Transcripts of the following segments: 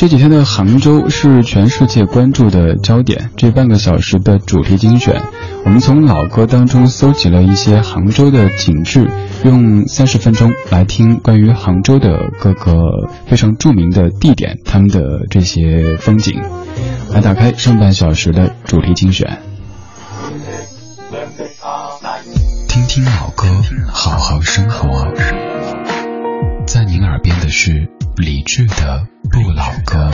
这几天的杭州是全世界关注的焦点。这半个小时的主题精选，我们从老歌当中搜集了一些杭州的景致，用三十分钟来听关于杭州的各个非常著名的地点，他们的这些风景。来打开上半小时的主题精选，听听老歌，好好生活。在您耳边的是理智的不老歌。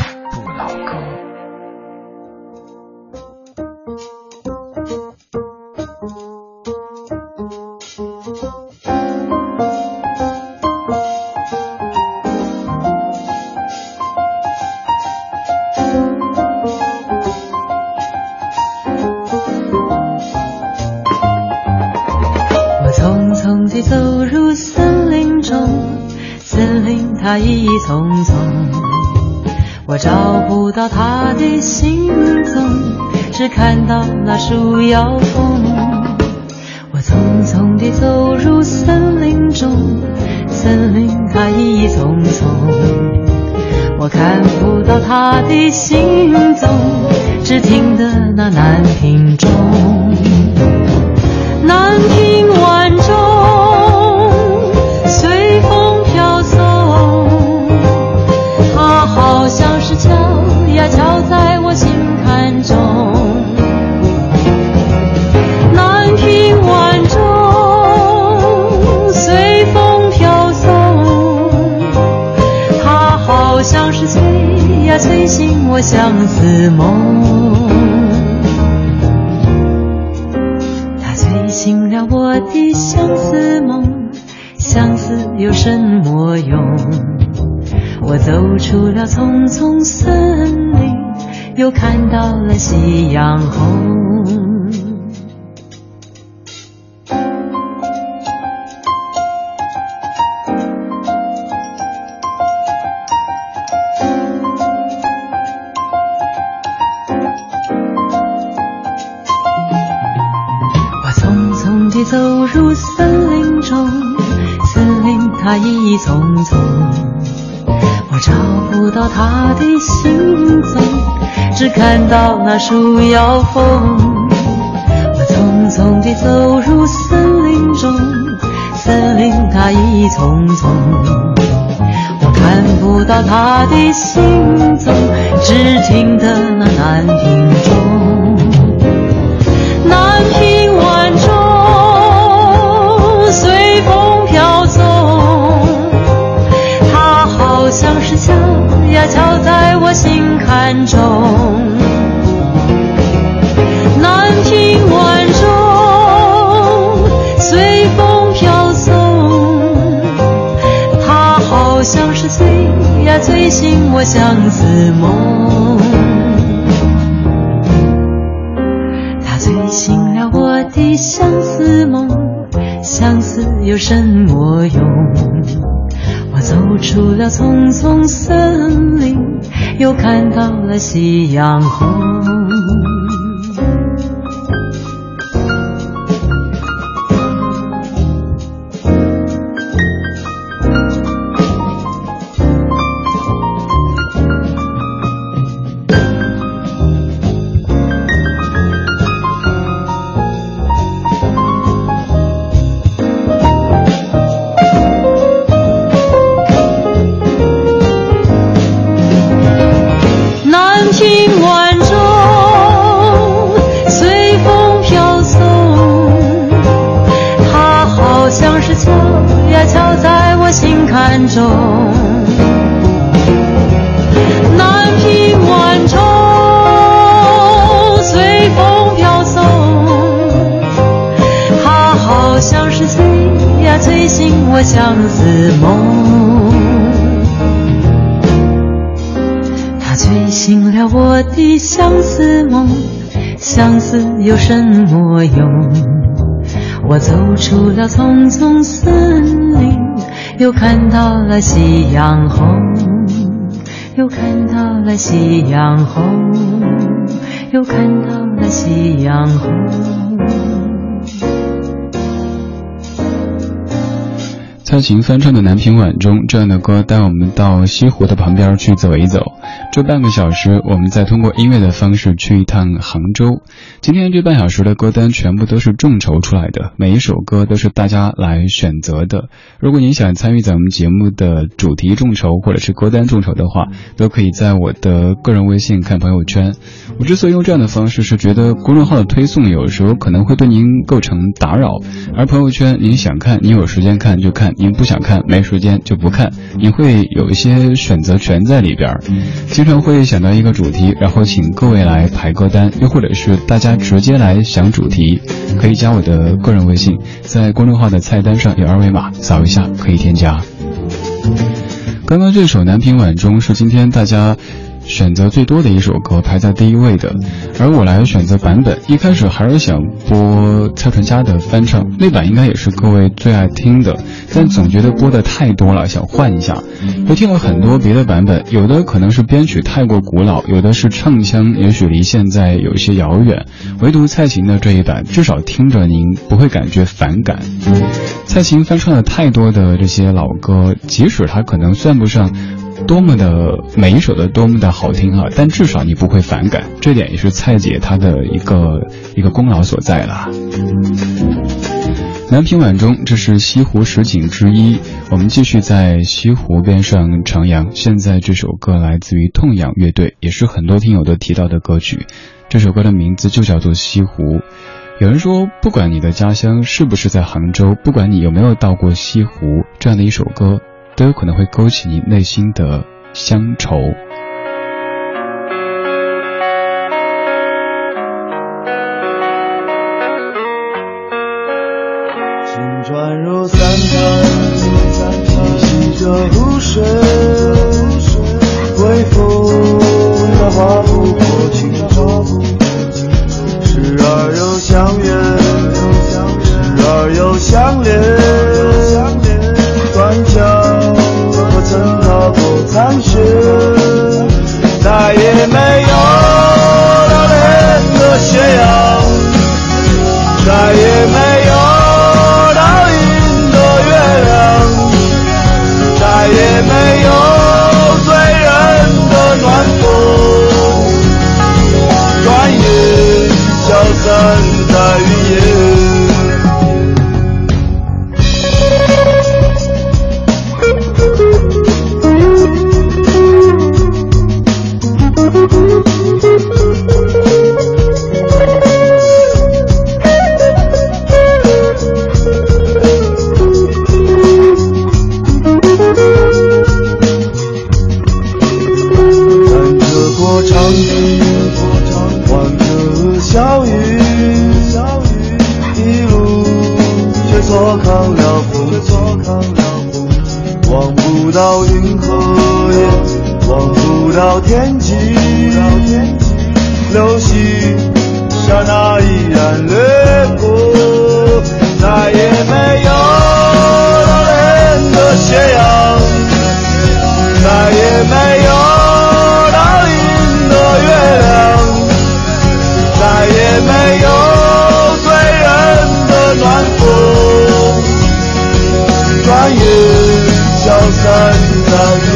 森林它意义匆匆，我找不到他的行踪，只看到那树摇风。我匆匆地走入森林中，森林它意义匆匆，我看不到他的行踪，只听得那南屏钟，南屏晚钟我相思梦，它催醒了我的相思梦，相思有什么用？我走出了丛丛森林，又看到了夕阳红。入森林中，森林它意匆匆。我找不到他的行踪，只看到那树摇风。我匆匆地走入森林中，森林它意匆匆。我看不到他的行踪，只听得那南屏钟，南屏梦，他催醒了我的相思梦，相思有什么用？我走出了丛丛森林，又看到了夕阳红。是谁呀，催醒我相思梦？他催醒了我的相思梦。相思有什么用？我走出了丛丛森林，又看到了夕阳红，又看到了夕阳红，又看到了夕阳红。蔡琴翻唱的《南屏晚钟》这样的歌，带我们到西湖的旁边去走一走。这半个小时，我们再通过音乐的方式去一趟杭州。今天这半小时的歌单全部都是众筹出来的，每一首歌都是大家来选择的。如果您想参与咱们节目的主题众筹或者是歌单众筹的话，都可以在我的个人微信看朋友圈。我之所以用这样的方式，是觉得公众号的推送有时候可能会对您构成打扰，而朋友圈您想看，您有时间看就看，您不想看没时间就不看，您会有一些选择权在里边。经常会想到一个主题，然后请各位来排歌单，又或者是大家直接来想主题，可以加我的个人微信，在公众号的菜单上有二维码，扫一下可以添加。刚刚这首《南屏晚钟》是今天大家。选择最多的一首歌排在第一位的，而我来选择版本。一开始还是想播蔡淳佳的翻唱，那版应该也是各位最爱听的，但总觉得播的太多了，想换一下。又听了很多别的版本，有的可能是编曲太过古老，有的是唱腔也许离现在有些遥远，唯独蔡琴的这一版，至少听着您不会感觉反感。蔡琴翻唱了太多的这些老歌，即使它可能算不上。多么的每一首都多么的好听啊！但至少你不会反感，这点也是蔡姐她的一个一个功劳所在了。南屏晚钟，这是西湖十景之一。我们继续在西湖边上徜徉。现在这首歌来自于痛仰乐队，也是很多听友都提到的歌曲。这首歌的名字就叫做《西湖》。有人说，不管你的家乡是不是在杭州，不管你有没有到过西湖，这样的一首歌。都有可能会勾起你内心的乡愁。小雨小雨一路却错看了风却错看了风望不到云河也望不到天际流星刹那已然掠过再也没有留恋的斜阳再也没有没有醉人的暖风，转眼消散在。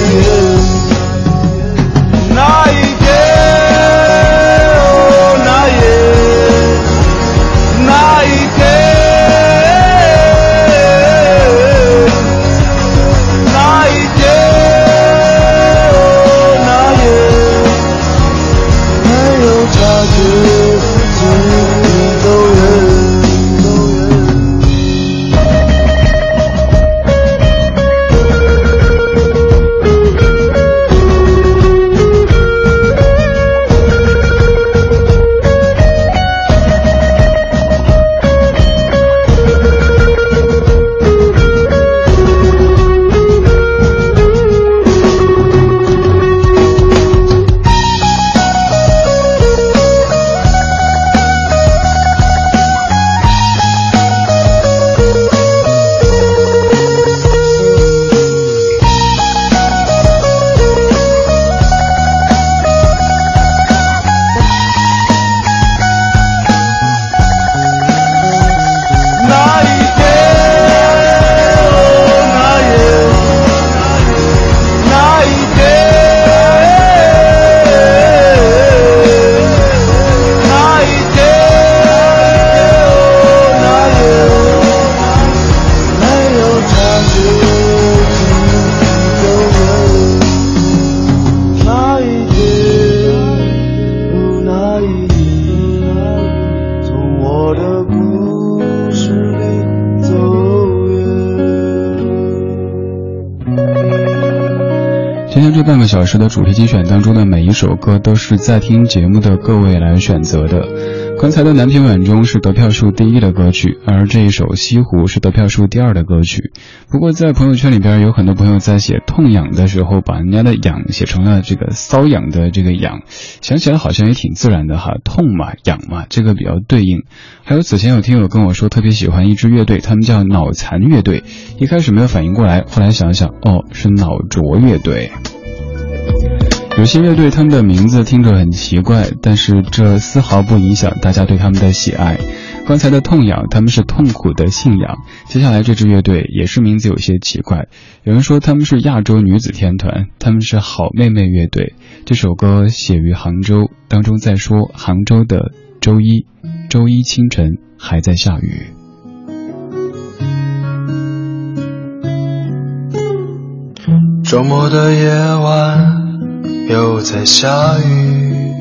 今天这半个小时的主题精选当中的每一首歌，都是在听节目的各位来选择的。刚才的南屏晚钟是得票数第一的歌曲，而这一首西湖是得票数第二的歌曲。不过在朋友圈里边有很多朋友在写痛痒的时候，把人家的痒写成了这个瘙痒的这个痒，想起来好像也挺自然的哈，痛嘛痒嘛，这个比较对应。还有此前有听友跟我说特别喜欢一支乐队，他们叫脑残乐队，一开始没有反应过来，后来想想哦是脑浊乐队。有些乐队他们的名字听着很奇怪，但是这丝毫不影响大家对他们的喜爱。刚才的痛痒，他们是痛苦的信仰。接下来这支乐队也是名字有些奇怪，有人说他们是亚洲女子天团，他们是好妹妹乐队。这首歌写于杭州，当中在说杭州的周一，周一清晨还在下雨。周末的夜晚。又在下雨，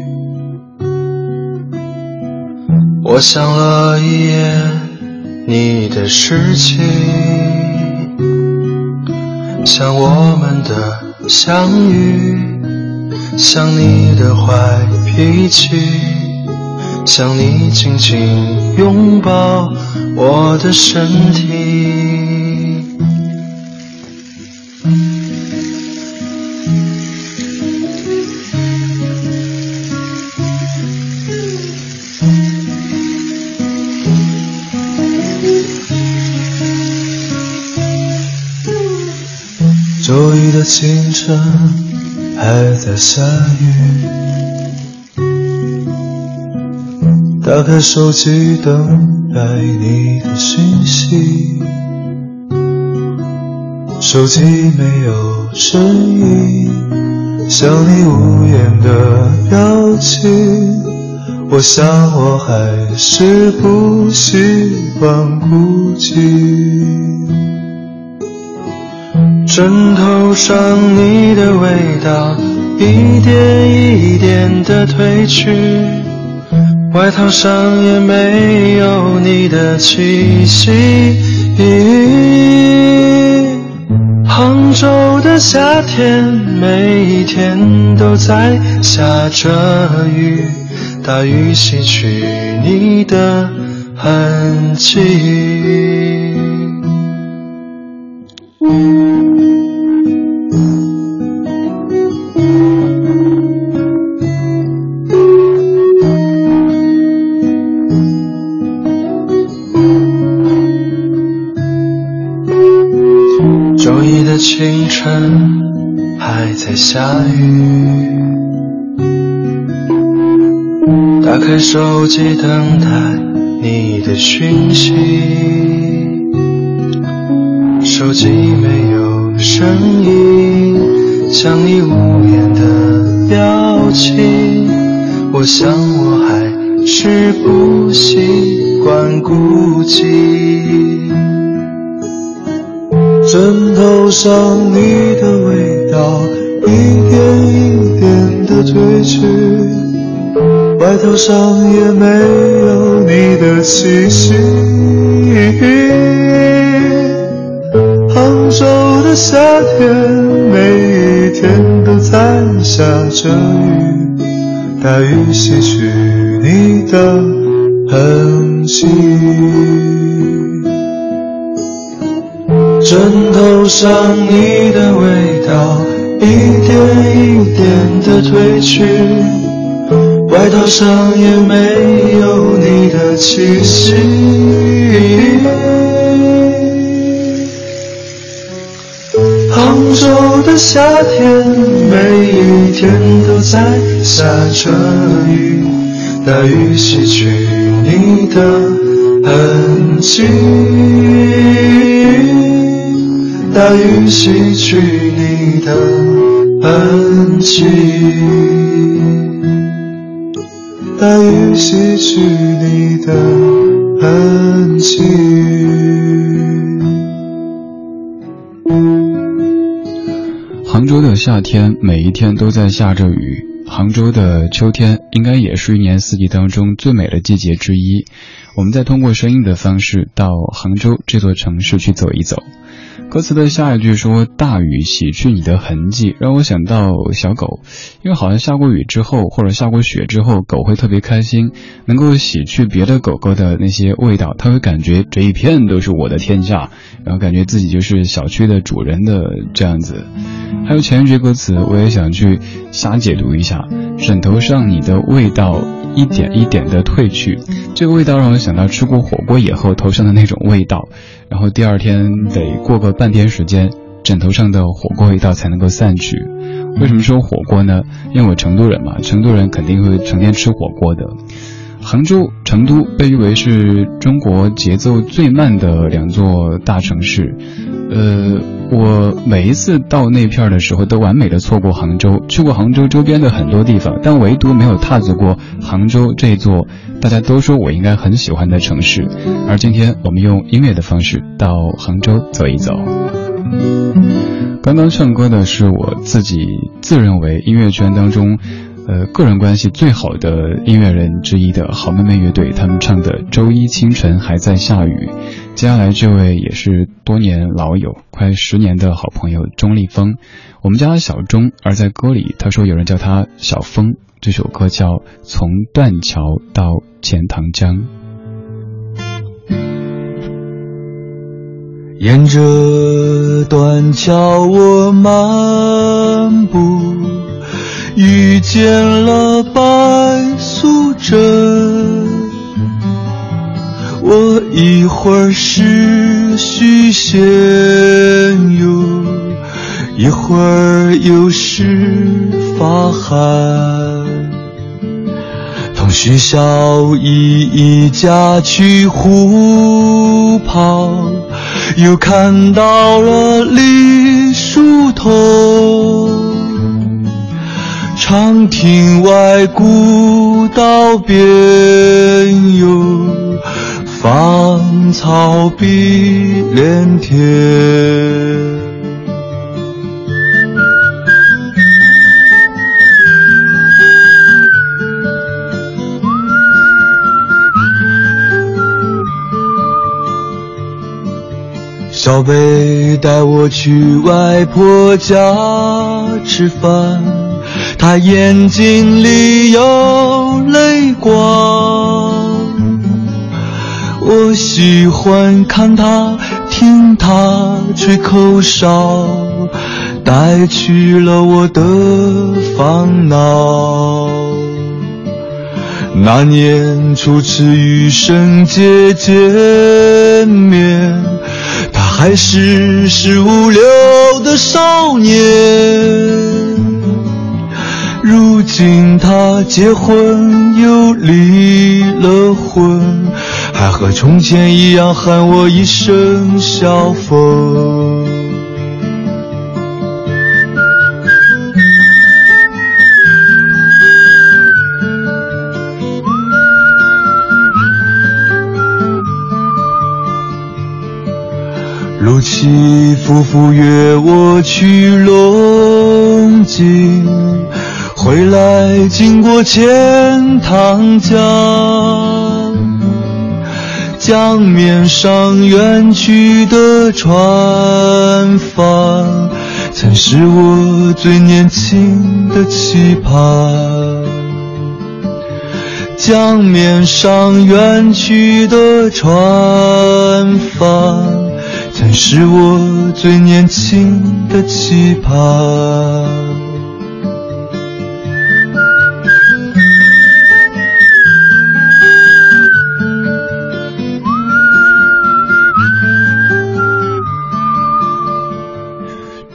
我想了一夜你的事情，想我们的相遇，想你的坏脾气，想你紧紧拥抱我的身体。清晨还在下雨，打开手机等待你的讯息，手机没有声音，像你无言的表情，我想我还是不习惯孤寂。枕头上你的味道一点一点的褪去，外套上也没有你的气息。杭州的夏天，每一天都在下着雨，大雨洗去你的痕迹。还在下雨，打开手机等待你的讯息，手机没有声音，像你无言的表情，我想我还是不习惯孤寂。枕头上你的味道一点一点的褪去，外套上也没有你的气息。杭州的夏天，每一天都在下着雨，大雨洗去你的痕迹。枕头上你的味道一点一点的褪去，外套上也没有你的气息。杭州的夏天，每一天都在下着雨，大雨洗去你的痕迹。大雨洗去你的痕迹，大雨洗去你的痕迹。杭州的夏天，每一天都在下着雨。杭州的秋天，应该也是一年四季当中最美的季节之一。我们再通过声音的方式到杭州这座城市去走一走。歌词的下一句说：“大雨洗去你的痕迹”，让我想到小狗，因为好像下过雨之后或者下过雪之后，狗会特别开心，能够洗去别的狗狗的那些味道，它会感觉这一片都是我的天下，然后感觉自己就是小区的主人的这样子。还有前一句歌词，我也想去瞎解读一下：枕头上你的味道一点一点的褪去，这个味道让我想到吃过火锅以后头上的那种味道。然后第二天得过个半天时间，枕头上的火锅味道才能够散去。为什么说火锅呢？因为我成都人嘛，成都人肯定会成天吃火锅的。杭州、成都被誉为是中国节奏最慢的两座大城市。呃，我每一次到那片儿的时候，都完美的错过杭州，去过杭州周边的很多地方，但唯独没有踏足过杭州这座大家都说我应该很喜欢的城市。而今天我们用音乐的方式到杭州走一走。刚刚唱歌的是我自己自认为音乐圈当中。呃，个人关系最好的音乐人之一的好妹妹乐队，他们唱的《周一清晨还在下雨》。接下来这位也是多年老友，快十年的好朋友钟立风，我们叫他小钟，而在歌里他说有人叫他小风。这首歌叫《从断桥到钱塘江》，沿着断桥我漫步。遇见了白素贞，我一会儿是许仙哟，一会儿又是法海，同许小姨一家去湖跑，又看到了李叔同。长亭外，古道边，有芳草碧连天。小贝带我去外婆家吃饭。他眼睛里有泪光，我喜欢看他，听他吹口哨，带去了我的烦恼。那年初次与圣姐见面，他还是十五六的少年。如今他结婚又离了婚，还和从前一样喊我一声小风。陆琪夫妇约我去龙井。回来经过钱塘江，江面上远去的船帆，曾是我最年轻的期盼。江面上远去的船帆，曾是我最年轻的期盼。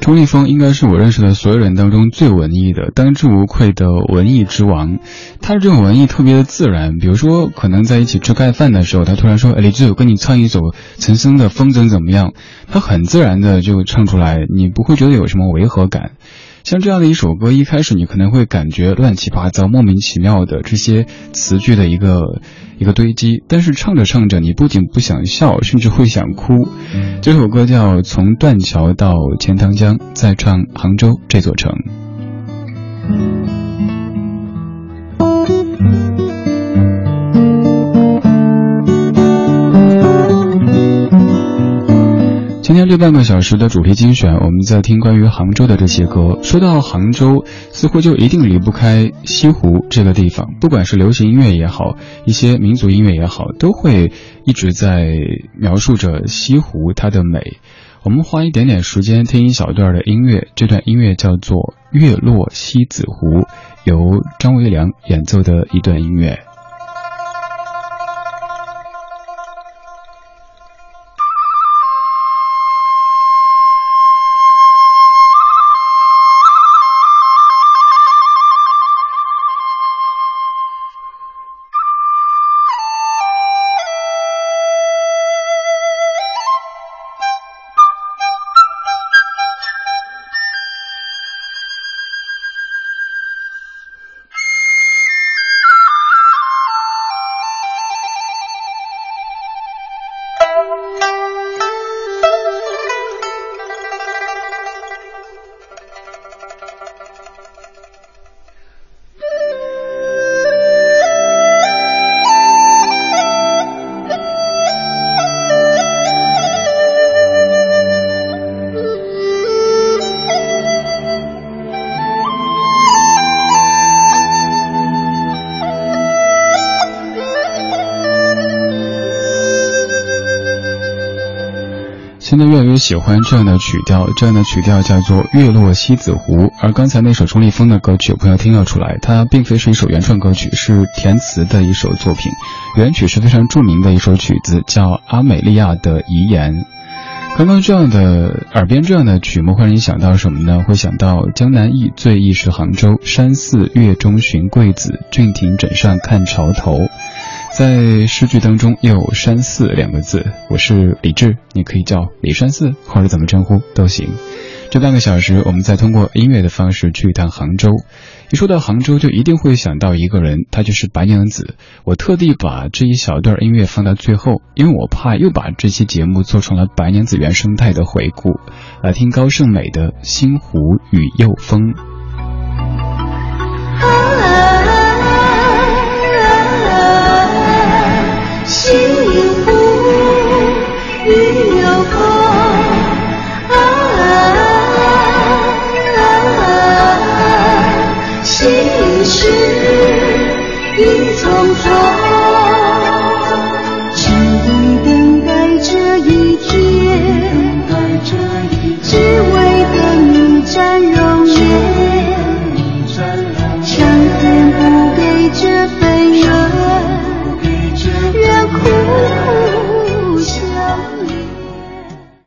钟立风应该是我认识的所有人当中最文艺的，当之无愧的文艺之王。他的这种文艺特别的自然，比如说可能在一起吃盖饭的时候，他突然说：“哎，李志，友跟你唱一首陈升的《风筝》怎么样？”他很自然的就唱出来，你不会觉得有什么违和感。像这样的一首歌，一开始你可能会感觉乱七八糟、莫名其妙的这些词句的一个一个堆积，但是唱着唱着，你不仅不想笑，甚至会想哭。这首歌叫《从断桥到钱塘江》，再唱杭州这座城。今天这半个小时的主题精选，我们在听关于杭州的这些歌。说到杭州，似乎就一定离不开西湖这个地方。不管是流行音乐也好，一些民族音乐也好，都会一直在描述着西湖它的美。我们花一点点时间听一小段的音乐，这段音乐叫做《月落西子湖》，由张维良演奏的一段音乐。越来越喜欢这样的曲调，这样的曲调叫做《月落西子湖》。而刚才那首钟立风的歌曲，有朋友听了出来，它并非是一首原创歌曲，是填词的一首作品。原曲是非常著名的一首曲子，叫《阿美利亚的遗言》。刚刚这样的耳边这样的曲目，会让你想到什么呢？会想到江南忆，最忆是杭州。山寺月中寻桂子，郡亭枕上看潮头。在诗句当中又有“山寺”两个字，我是李志，你可以叫李山寺或者怎么称呼都行。这半个小时，我们再通过音乐的方式去一趟杭州。一说到杭州，就一定会想到一个人，他就是白娘子。我特地把这一小段音乐放到最后，因为我怕又把这期节目做成了白娘子原生态的回顾。来听高胜美的《星湖与幼风》。是一丛丛